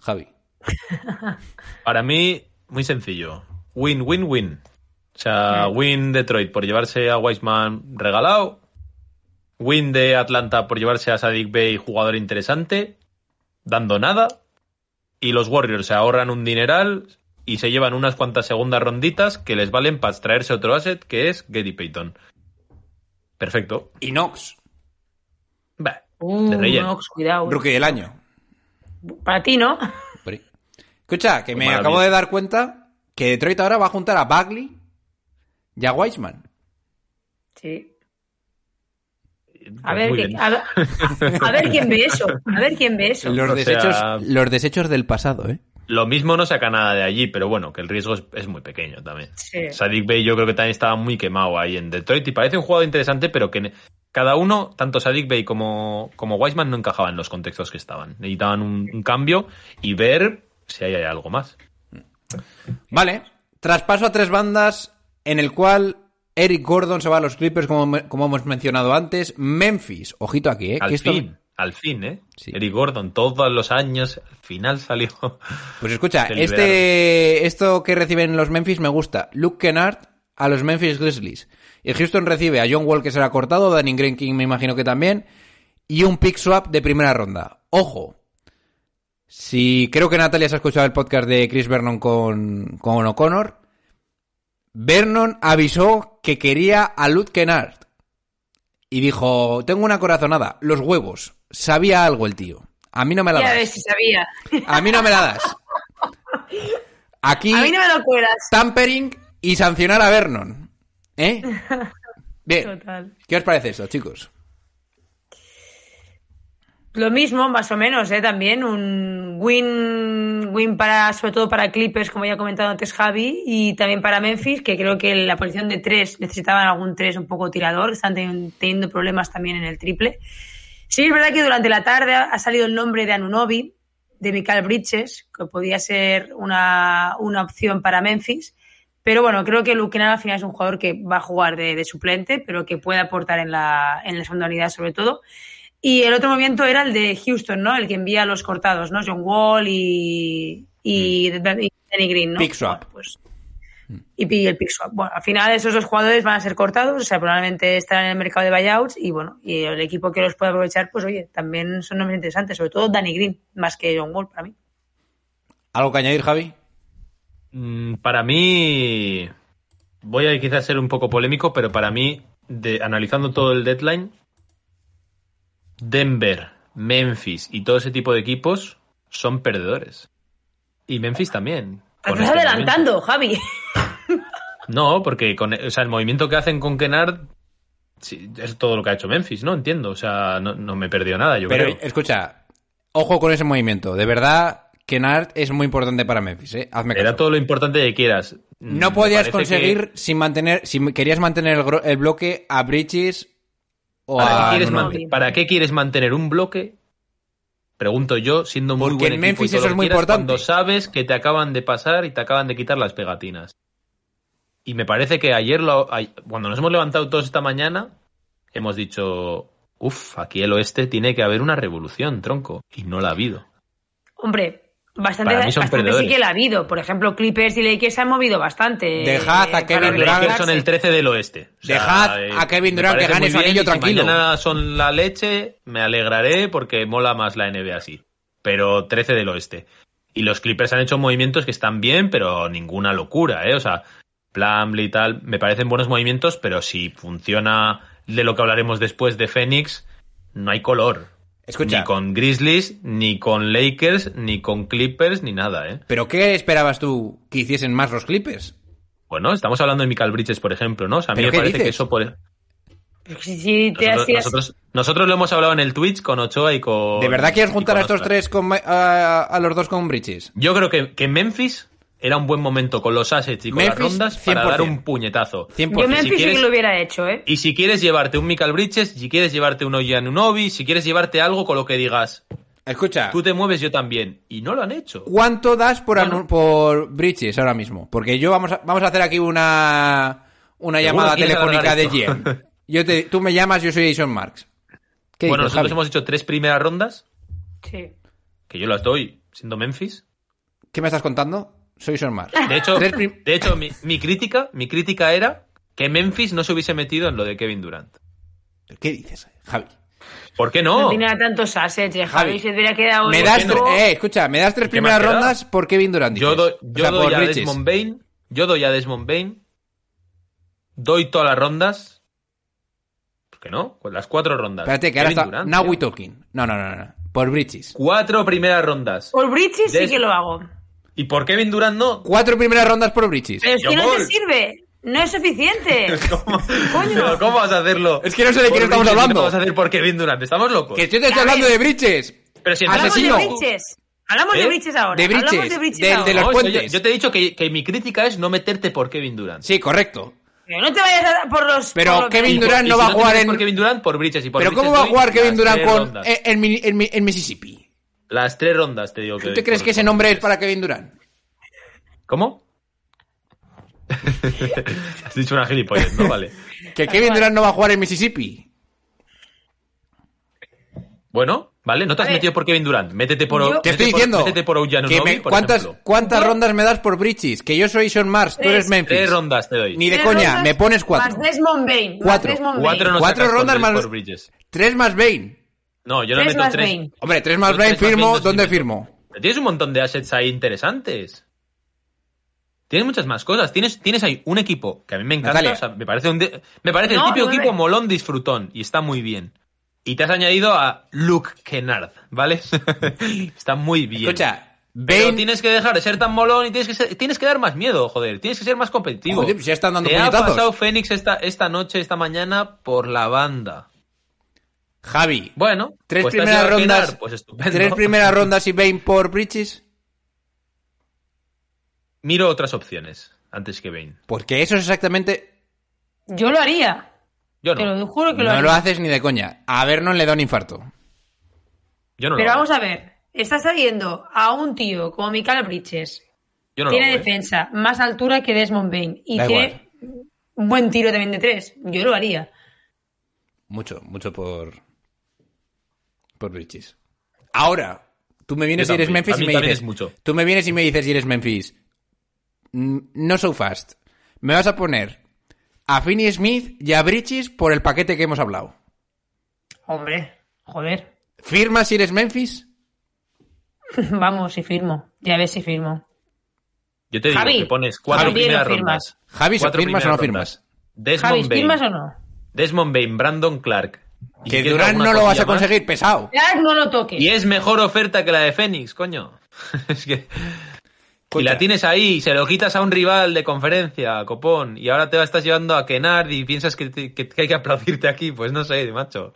Javi. Para mí, muy sencillo. Win, win, win. O sea, win Detroit por llevarse a Wiseman regalado. Win de Atlanta por llevarse a Sadik Bey, jugador interesante, dando nada. Y los Warriors se ahorran un dineral y se llevan unas cuantas segundas ronditas que les valen para traerse otro asset que es Gary Payton. Perfecto. Y Knox. Bah, Uh, de relleno. Knox, cuidado. Rookie del año. Para ti, ¿no? Escucha, que me Maravilla. acabo de dar cuenta que Detroit ahora va a juntar a Bagley y a Wiseman. Sí. A ver, bien. a, ver, a ver quién ve eso. A ver quién ve eso. Los O desechos, sea- los desechos del pasado, ¿eh? Lo mismo no saca nada de allí, pero bueno, que el riesgo es, es muy pequeño también. Sí. Sadik Bey yo creo que también estaba muy quemado ahí en Detroit y parece un jugador interesante, pero que cada uno, tanto Sadik Bey como, como Wiseman, no encajaban en los contextos que estaban. Necesitaban un, un cambio y ver si hay, hay algo más. Vale. Traspaso a tres bandas en el cual Eric Gordon se va a los Clippers, como, como hemos mencionado antes. Memphis, ojito aquí, ¿eh? Al que esto- fin, al fin, ¿eh? Sí. Eric Gordon, todos los años, al final salió. Pues escucha, este, esto que reciben los Memphis me gusta. Luke Kennard a los Memphis Grizzlies. Y Houston recibe a John Wall que será cortado, Danny Green King me imagino que también, y un pick swap de primera ronda. Ojo, si creo que Natalia se ha escuchado el podcast de Chris Vernon con, con O'Connor, Vernon avisó que quería a Kennard. Y dijo, tengo una corazonada, los huevos. Sabía algo el tío. A mí no me la das. ves si sabía. A mí no me la das. Aquí A mí no me lo cuelas. tampering y sancionar a Vernon. ¿Eh? Bien. Total. ¿Qué os parece eso, chicos? Lo mismo, más o menos, ¿eh? También un win, win para, sobre todo para Clippers, como ya ha comentado antes Javi, y también para Memphis, que creo que la posición de tres necesitaban algún tres un poco tirador, están ten- teniendo problemas también en el triple. Sí, es verdad que durante la tarde ha salido el nombre de Anunobi, de Michael Bridges, que podía ser una, una opción para Memphis. Pero bueno, creo que Kennard al final es un jugador que va a jugar de, de suplente, pero que puede aportar en la, en la segunda unidad sobre todo. Y el otro movimiento era el de Houston, ¿no? El que envía los cortados, ¿no? John Wall y, y, y Danny Green, ¿no? Pick swap. Bueno, pues, y pi- el pick swap. Bueno, al final esos dos jugadores van a ser cortados, o sea, probablemente estarán en el mercado de buyouts y bueno, y el equipo que los pueda aprovechar, pues oye, también son nombres interesantes, sobre todo Danny Green, más que John Wall para mí. ¿Algo que añadir, Javi? Mm, Para mí, voy a quizás ser un poco polémico, pero para mí, de, analizando todo el deadline, Denver, Memphis y todo ese tipo de equipos son perdedores. Y Memphis también. Te estás este adelantando, Javi. No, porque con, o sea, el movimiento que hacen con Kennard sí, es todo lo que ha hecho Memphis, ¿no? Entiendo. O sea, no, no me perdió nada, yo Pero creo. escucha, ojo con ese movimiento. De verdad, Kennard es muy importante para Memphis, ¿eh? Hazme Era caso. todo lo importante que quieras. No podías conseguir que- sin mantener, si querías mantener el, el bloque a Bridges o ¿Para, a qué quieres Nuno. mante- ¿Para qué quieres mantener un bloque? Pregunto yo, siendo muy Porque buen en equipo y Memphis todo eso lo es muy quieras, importante. Cuando sabes que te acaban de pasar y te acaban de quitar las pegatinas. Y me parece que ayer, lo, cuando nos hemos levantado todos esta mañana, hemos dicho, uff, aquí el oeste tiene que haber una revolución, tronco. Y no la ha habido. Hombre, bastante, Para mí son bastante sí que la ha habido. Por ejemplo, Clippers y Lakers se han movido bastante. Dejad a eh, Kevin Durant- Lakers son el recuperarse. 13 del oeste. O sea, Dejad eh, a Kevin me Durant que gane muy su anillo y si tranquilo. mañana son la leche, me alegraré porque mola más la NBA así. Pero 13 del oeste. Y los Clippers han hecho movimientos que están bien, pero ninguna locura, ¿eh? O sea, Plumlee y tal, me parecen buenos movimientos, pero si funciona de lo que hablaremos después de Phoenix, no hay color. Escucha, Ni con Grizzlies, ni con Lakers, ni con Clippers, ni nada, ¿eh? ¿pero qué esperabas tú que hiciesen más los Clippers? Bueno, estamos hablando de Michael Bridges, por ejemplo, ¿no? O sea, a mí ¿Pero me parece que eso por... Te Nosotros, nosotros, nosotros lo hemos hablado en el Twitch con Ochoa y con. ¿De verdad quieres juntar a estos tres con, a, a los dos con Bridges? Yo creo que, que Memphis era un buen momento con los assets y con las rondas para 100%. dar un puñetazo. 100%. Yo Si Memphis sí quieres- que lo hubiera hecho, ¿eh? Y si quieres llevarte un Michael Bridges, si quieres llevarte un Oyanunobi, si quieres llevarte algo con lo que digas, Escucha, tú te mueves yo también. Y no lo han hecho. ¿cuánto das por, Bueno. por Bridges ahora mismo? Porque yo vamos a, vamos a hacer aquí una, una ¿Seguro llamada telefónica de? GM. Yo te, tú me llamas, yo soy Jason Marks. ¿Qué Bueno, dices, nosotros Javi? hemos hecho tres primeras rondas, Sí. que yo las doy siendo Memphis. ¿Qué me estás contando? Soy Jason Marks. De hecho, de hecho mi, mi crítica, mi crítica era que Memphis no se hubiese metido en lo de Kevin Durant. ¿Qué dices, Javi? ¿Por qué No, no? tenía tantos assets, eh, Javi, Javi. Se hubiera quedado. Me das, eh, escucha, me das tres ¿Qué me has primeras rondas por Kevin Durant. Yo doy, O yo sea, doy a. Desmond Bain, yo doy a Desmond Bain, doy todas las rondas. ¿Por qué no? Pues las cuatro rondas. Espérate, que ahora está. Durant, now we talking. No, no, no, no. Por Bridges. Cuatro primeras rondas. Por Bridges sí que lo hago. ¿Y por Kevin Durant no? Cuatro primeras rondas por Bridges. Pero es que no te sirve. No es suficiente. ¿Cómo, Coño. Pero ¿cómo vas a hacerlo? Es que no sé de quién estamos hablando. ¿Qué vas a hacer por Kevin Durant? ¿Estamos locos? Que yo te estoy A hablando de Bridges. Pero si Hablamos Asesino. de Bridges. Hablamos ¿Eh? de Bridges ahora. De Bridges, Hablamos de Bridges del- ahora. de los No, eso yo, puentes. yo te he dicho que, que mi crítica es no meterte por Kevin Durant. Sí, correcto. Pero no te vayas a por los. Pero por los- Kevin por- Durant y no si va a te jugar metes en- por Kevin Durant por Bridges y por Pero Bridges ¿cómo va a jugar Kevin Durant con en, en en en Mississippi? Las tres rondas te digo que ¿Tú te crees que ese nombre es para Kevin Durant? ¿Cómo? Has dicho una gilipollez, ¿no? Vale. Que Kevin Durant no va a jugar en Mississippi. Bueno, vale, no te has metido por Kevin Durant. Métete por. Yo- Te métete estoy por- diciendo. Métete por que me- por ¿Cuántas, ejemplo. ¿Cuántas Yo- rondas me das por Bridges? Que yo soy Sean Mars, tú Tres. eres Memphis. Tres rondas te doy. Ni de Tres coña, rondas me pones cuatro. Más Desmond Bain. más Cuatro. Cuatro no Cuatro rondas Bridges- más- por Bridges. Tres más Bain. No, yo no meto más tres. Bain. Hombre, tres más Yo Bain tres más firmo. ¿Dónde firmo? Pero Tienes un montón de assets ahí interesantes. Tienes muchas más cosas. Tienes, tienes ahí un equipo que a mí me encanta. O sea, me parece, un de- me parece No, el típico no me- equipo molón disfrutón y está muy bien. Y te has añadido a Luke Kennard, ¿vale? está muy bien. Escucha, Pero Bain. tienes que dejar de ser tan molón y tienes que, ser- tienes que dar más miedo, joder. Tienes que ser más competitivo. Joder, pues ya están dando Te ha pasado Fénix esta, esta noche, esta mañana, por la banda. Javi. Bueno, Tres pues te primeras rondas. Pues estupendo. Tres primeras rondas y Bain por Bridges. Miro otras opciones antes que Bane. Porque eso es exactamente. Yo lo haría. Yo Te no. lo juro que lo No haría. lo haces ni de coña. A ver, no le da un infarto. Yo no Pero lo hago. vamos a ver. Estás saliendo a un tío como Michael Bridges. Yo no lo tiene hago, ¿eh? defensa más altura que Desmond Bain. Y Da tiene un buen tiro también de tres. Yo lo haría. Mucho, mucho por. Por Bridges. Ahora, tú me vienes y eres. Memphis A y me dices. es mucho. Tú me vienes y me dices y eres Memphis. No so fast. Me vas a poner a Finney Smith y a Bridges por el paquete que hemos hablado. Hombre, joder. ¿Firmas si eres Memphis? Vamos, si firmo. Ya ves si firmo. Yo te digo Javi, que pones cuatro Javi, primeras no rondas. firmas. Javi, ¿firmas o no firmas? Desmond Javi, Bain, ¿firmas o no? Desmond Bain, Brandon Clark. Y Que Durán no lo vas a más, conseguir, pesado. Clark, no lo toques. Y es mejor oferta que la de Fénix, coño. es que. Y la tienes ahí, se lo quitas a un rival de conferencia, copón, y ahora te estás llevando a Kennard y piensas que, te- que- que hay que aplaudirte aquí, pues no sé, macho.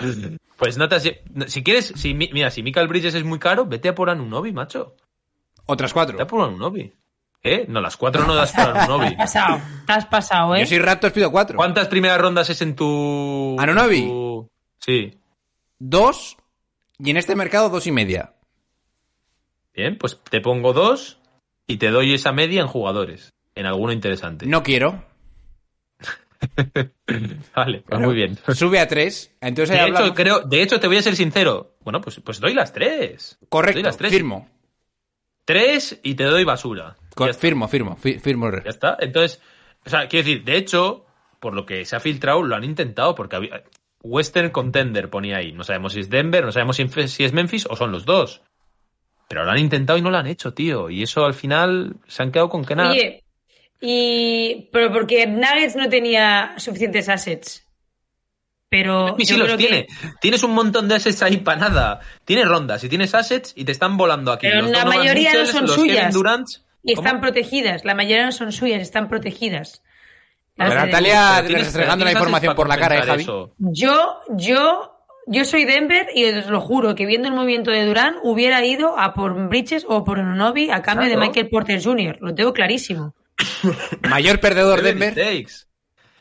Pues no te has Si quieres, si, mi- mira, si Michael Bridges es muy caro, vete a por Anunobi, macho. Otras Vete a cuatro. por Anunobi. ¿Eh? No, las cuatro no das por Anunobi. Te has pasado, te has pasado, ¿eh? Yo soy Raptors, pido cuatro. ¿Cuántas primeras rondas es en tu. Anunobi? tu- Sí. Dos. Y en este mercado, dos y media. Bien, pues te pongo dos y te doy esa media en jugadores. En alguno interesante. No quiero. Vale, pues muy bien. Sube a tres. Entonces De hecho, hablamos. creo, de hecho, te voy a ser sincero. Bueno, pues, pues doy las tres. Doy Correcto, las tres. firmo. Tres y te doy basura. Co- Ya está. firmo, firmo, fi- firmo. Ya está. Entonces, o sea, quiero decir, de hecho, por lo que se ha filtrado, lo han intentado porque había... Western Contender ponía ahí. No sabemos si es Denver, no sabemos si es- Memphis o son los dos. Pero lo han intentado y no lo han hecho, tío. Y eso al final se han quedado con que nada. Oye, y... Pero porque Nuggets no tenía suficientes assets. Pero Y sí los que- tiene. Tienes un montón de assets ahí para nada. Tienes rondas y tienes assets y te están volando aquí. Pero los la mayoría no son suyas. Durant. Y ¿Cómo? están protegidas. La mayoría no son suyas, están protegidas. Las Pero Natalia restregando la información por la cara, ¿eh, Javi? eso. Yo, yo, yo soy Denver y os lo juro que viendo el movimiento de Durán hubiera ido a por Bridges o por Onobi a cambio Claro. de Michael Porter Jr. Lo tengo clarísimo. Mayor perdedor Denver.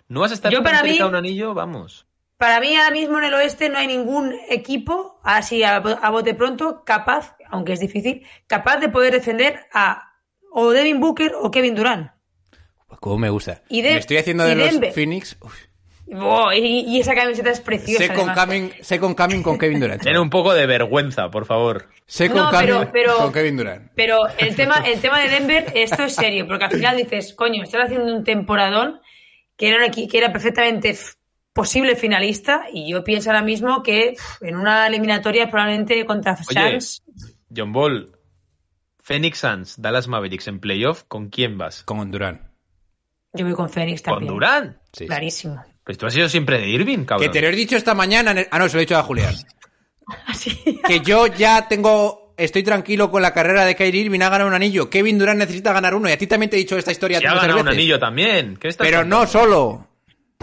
No vas a estar Yo para mí- un anillo, vamos. Para mí ahora mismo en el oeste no hay ningún equipo, así a, a bote pronto, capaz, aunque es difícil, capaz de poder defender a o Devin Booker o Kevin Durant. Pues Cómo me gusta. Y de- Me estoy haciendo de los Denver. Phoenix. Uf. Oh, y, y esa camiseta es preciosa. Second además. coming, second coming con Kevin Durant. Tiene un poco de vergüenza, por favor. Second No, coming pero- pero- con Kevin Durant. Pero el tema, el tema de Denver, esto es serio, porque al final dices, coño, están haciendo un temporadón que era, que perfectamente posible finalista y yo pienso ahora mismo que en una eliminatoria probablemente contra Suns, John Ball, Phoenix Suns, Dallas Mavericks en playoff, ¿con quién vas? Con Durant. Yo voy con Con también. Durant. Sí. Clarísimo. Pues tú has sido siempre de Irving, Que cabrón. te lo he dicho esta mañana. en el- Ah, no, se lo he dicho a Julián. Así. Que yo ya tengo. Estoy tranquilo con la carrera de Kyrie Irving. Ha ganado un anillo. Kevin Durant necesita ganar uno. Y a ti también te he dicho esta historia Si ha ganado un veces. anillo también. ¿Qué estás Pero contando? no solo.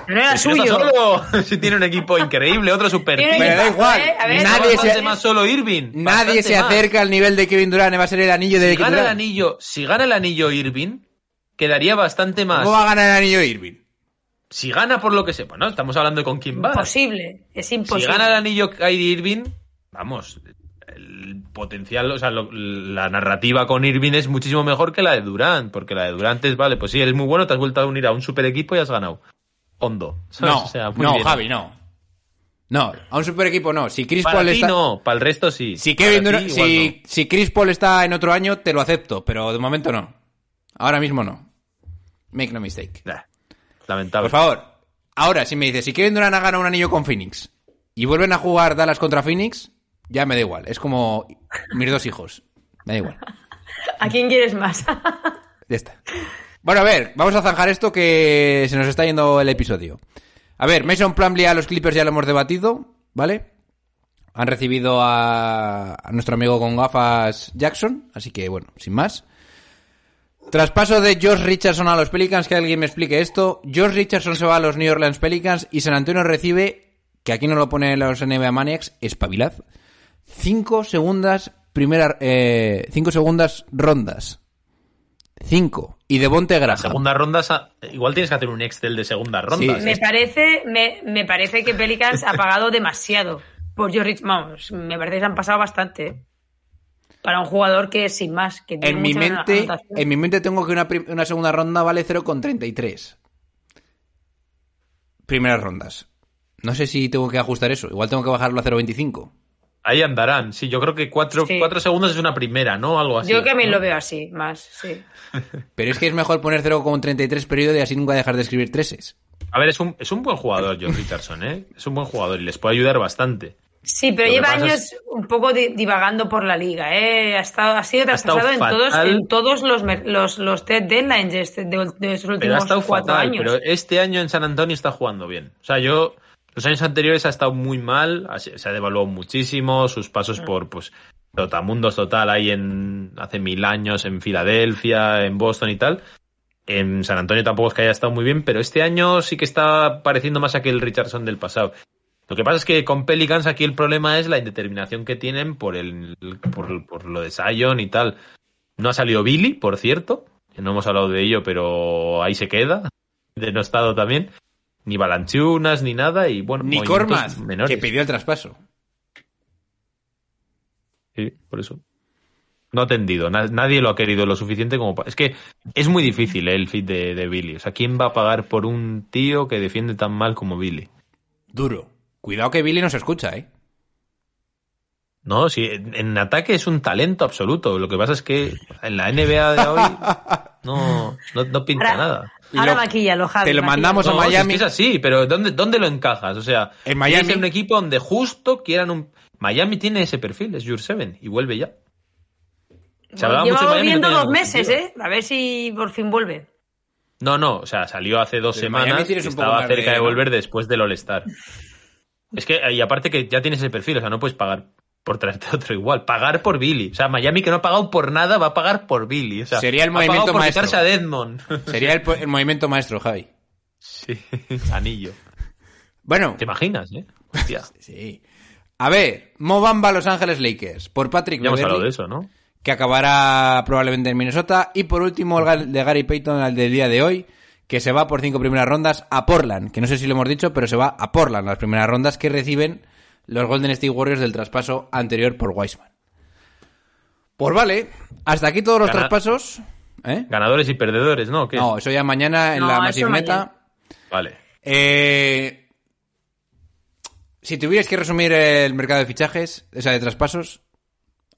No era si no suyo. solo. Si tiene un equipo increíble, otro super. Pero da equipazo, igual. ¿eh? A ver, Nadie se- más solo Irving. Nadie se más. acerca al nivel de Kevin Durant. Va a ser el anillo de Si Kevin gana el Durant. anillo, si gana el anillo Irving, quedaría bastante más. ¿Cómo va a ganar el anillo Irving? Si gana por lo que sepa, ¿no? Estamos hablando de con quién va. Imposible. Es Si imposible. gana el anillo Kyrie Irving, vamos, el potencial, o sea, lo- la narrativa con Irving es muchísimo mejor que la de Durant, porque la de Durant es, vale, pues sí, eres muy bueno, te has vuelto a unir a un super equipo y has ganado. Hondo. ¿sabes? No, O sea, muy no, bien. Javi, no. No, a un super equipo no. Si Chris Para Paul ti está. no, para el resto sí. Si Kevin Durant- si, si Chris Paul está en otro año, te lo acepto, pero de momento no. Ahora mismo no. Make no mistake. Nah, lamentable. Por favor. Ahora, si me dices, si Kevin Durant ha ganado un anillo con Phoenix y vuelven a jugar Dallas contra Phoenix, ya me da igual. Es como mis dos hijos. Me da igual. ¿A quién quieres más? Ya está. Bueno, a ver, vamos a zanjar esto que se nos está yendo el episodio. A ver, Mason Plumlee a los Clippers ya lo hemos debatido, ¿vale? Han recibido a, a nuestro amigo con gafas Jackson, así que bueno, sin más. Traspaso de Josh Richardson a los Pelicans, que alguien me explique esto. Josh Richardson se va a los New Orleans Pelicans y San Antonio recibe, que aquí no lo ponen los NBA Maniacs, espabilad. Cinco segundas, primera, eh, cinco segundas rondas. Cinco. Y de Bonte La Graham. segunda ronda, igual tienes que hacer un Excel de segunda ronda. Sí. Me parece, me, me parece que Pelicans ha pagado demasiado por Joe Rich. Vamos, me parece que se han pasado bastante. Para un jugador que es sin más. Que tiene En mi mente, anotación. en mi mente tengo que una, una segunda ronda vale 0,33. Primeras rondas. No sé si tengo que ajustar eso. Igual tengo que bajarlo a 0,25. Ahí andarán. Sí, yo creo que cuatro, Sí. cuatro segundos es una primera, ¿no? Algo así. Yo también ¿no? lo veo así, más, sí. Pero es que es mejor poner 0,33 periodo y así nunca dejar de escribir treses. A ver, es un, es un buen jugador, John Richardson, ¿eh? Es un buen jugador y les puede ayudar bastante. Sí, pero lleva años es- un poco di- divagando por la liga. ¿eh? Ha, estado, ha sido traspasado en todos, en todos los, los, los dead- deadlines de, este- de, de estos Pero ha últimos estado cuatro fatal. años. Pero este año en San Antonio está jugando bien. O sea, yo. Los años anteriores ha estado muy mal. Se ha devaluado muchísimo. Sus pasos Mm. por, pues. Trotamundos total ahí en. Hace mil años en Filadelfia, en Boston y tal. En San Antonio tampoco es que haya estado muy bien, pero este año sí que está pareciendo más a aquel Richardson del pasado. Lo que pasa es que con Pelicans aquí el problema es la indeterminación que tienen por el por, por lo de Zion y tal. No ha salido Billy, por cierto, no hemos hablado de ello, pero ahí se queda, denostado también. Ni Balanchunas, ni nada, y bueno, Ni Cormas, menores. que pidió el traspaso. Sí, por eso. No ha atendido, na- nadie lo ha querido lo suficiente como para... Es que es muy difícil eh, el fit de, de Billy. O sea, ¿quién va a pagar por un tío que defiende tan mal como Billy? Duro. Cuidado que Billy nos escucha, ¿eh? No, sí, en, ataque es un talento absoluto. Lo que pasa es que en la NBA de hoy no, no, no pinta Ahora- nada. Ahora lo- maquíllalo, Javi. te lo mandamos a si es Miami. que es así, pero ¿dónde, ¿dónde lo encajas? O sea, En Miami. ser un equipo donde justo quieran un... Miami tiene ese perfil, es Your Seven, y vuelve ya. Se hablaba mucho Miami, viendo dos meses, sentido. ¿eh? A ver si por fin vuelve. No, no, o sea, salió hace dos semanas y estaba cerca de- volver después del All-Star. Es que, y aparte que ya tienes ese perfil, o sea, no puedes pagar por traerte otro igual. Pagar por Billy. O sea, Miami que no ha pagado por nada va a pagar por Billy. O sea, Sería el movimiento por maestro. a Deadmond. Sería el, el movimiento maestro, Javi. sí, anillo. Bueno, ¿Te imaginas, eh? Hostia. sí. A ver, Mobamba Los Ángeles Lakers por Patrick Ya hemos hablado de eso, ¿no? que acabará probablemente en Minnesota. Y por último, el de Gary Payton, al del día de hoy, que se va por cinco primeras rondas a Portland, que no sé si lo hemos dicho, pero se va a Portland las primeras rondas que reciben los Golden State Warriors del traspaso anterior por Wiseman. Pues vale, hasta aquí todos los Gana- traspasos. ¿Eh? Ganadores y perdedores, ¿no? ¿Qué? No, eso ya mañana en No, la. Meta. Vale. Eh, si tuvierais que resumir el mercado de fichajes, o sea, de traspasos,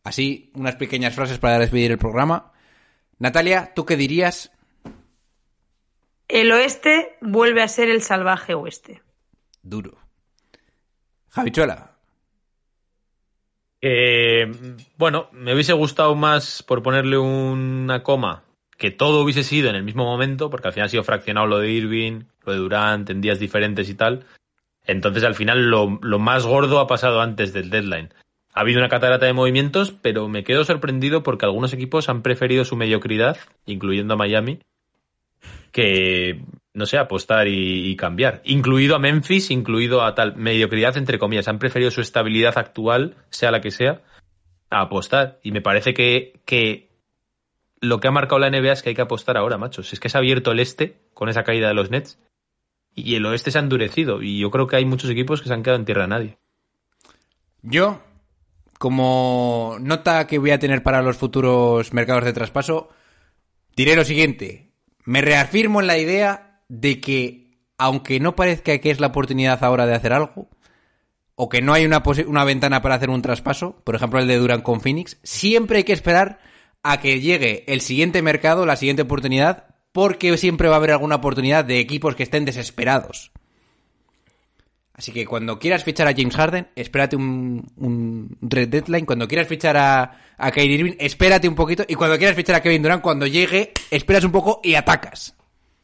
así, unas pequeñas frases para despedir el programa. Natalia, ¿tú qué dirías? El oeste vuelve a ser el salvaje oeste. Duro. Javichuela. Eh, bueno, me hubiese gustado más, por ponerle una coma, que todo hubiese sido en el mismo momento, porque al final ha sido fraccionado lo de Irving, lo de Durant, en días diferentes y tal. Entonces, al final, lo, lo más gordo ha pasado antes del deadline. Ha habido una catarata de movimientos, pero me quedo sorprendido porque algunos equipos han preferido su mediocridad, incluyendo a Miami, que, no sé, apostar y, cambiar. Incluido a Memphis, incluido a tal mediocridad, entre comillas. Han preferido su estabilidad actual, sea la que sea, a apostar. Y me parece que, que lo que ha marcado la NBA es que hay que apostar ahora, machos. Es que se ha abierto el este con esa caída de los Nets y el oeste se ha endurecido. Y yo creo que hay muchos equipos que se han quedado en tierra de nadie. Yo, como nota que voy a tener para los futuros mercados de traspaso, diré lo siguiente. Me reafirmo en la idea de que, aunque no parezca que es la oportunidad ahora de hacer algo, o que no hay una, una ventana para hacer un traspaso, por ejemplo el de Durant con Phoenix, siempre hay que esperar a que llegue el siguiente mercado, la siguiente oportunidad, porque siempre va a haber alguna oportunidad de equipos que estén desesperados. Así que cuando quieras fichar a James Harden, espérate un, un red deadline. Cuando quieras fichar a, a Kyrie Irving, espérate un poquito. Y cuando quieras fichar a Kevin Durant, cuando llegue, esperas un poco y atacas.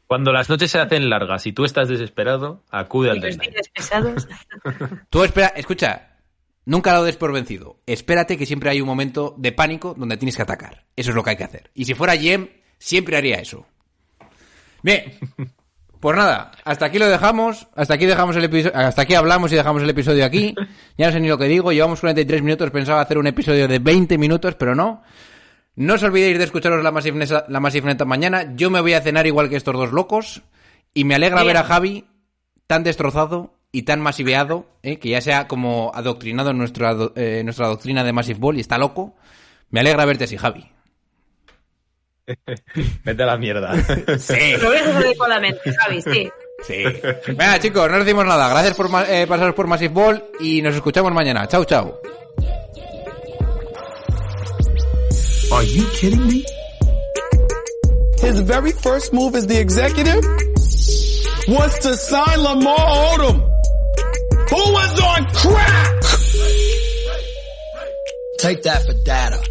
Cuando las noches se hacen largas y tú estás desesperado, acude al deadline. pesados. Tú espera, escucha, nunca lo des por vencido. Espérate que siempre hay un momento de pánico donde tienes que atacar. Eso es lo que hay que hacer. Y si fuera GM, siempre haría eso. Bien. Pues nada, hasta aquí lo dejamos, hasta aquí dejamos el episodio, hasta aquí hablamos y dejamos el episodio aquí. Ya no sé ni lo que digo, llevamos 43 minutos, pensaba hacer un episodio de 20 minutos, pero no. No os olvidéis de escucharos la Massive, Nesa- la mañana. Yo me voy a cenar igual que estos dos locos. Y me alegra Bien. ver a Javi tan destrozado y tan masiveado, ¿eh? que ya se ha como adoctrinado en nuestra, eh, nuestra doctrina de Massive Ball y está loco. Me alegra verte así, Javi. Vete a la mierda. Sí. Lo voy a hacer con la mente, Javi, sí. Sí. Venga, chicos, no decimos nada. Gracias por eh, pasaros por Massive Ball y nos escuchamos mañana. Chao, chao. Are you kidding me? His very first move as the executive was to sign Lamar Odom, who was on crack. Take that for data.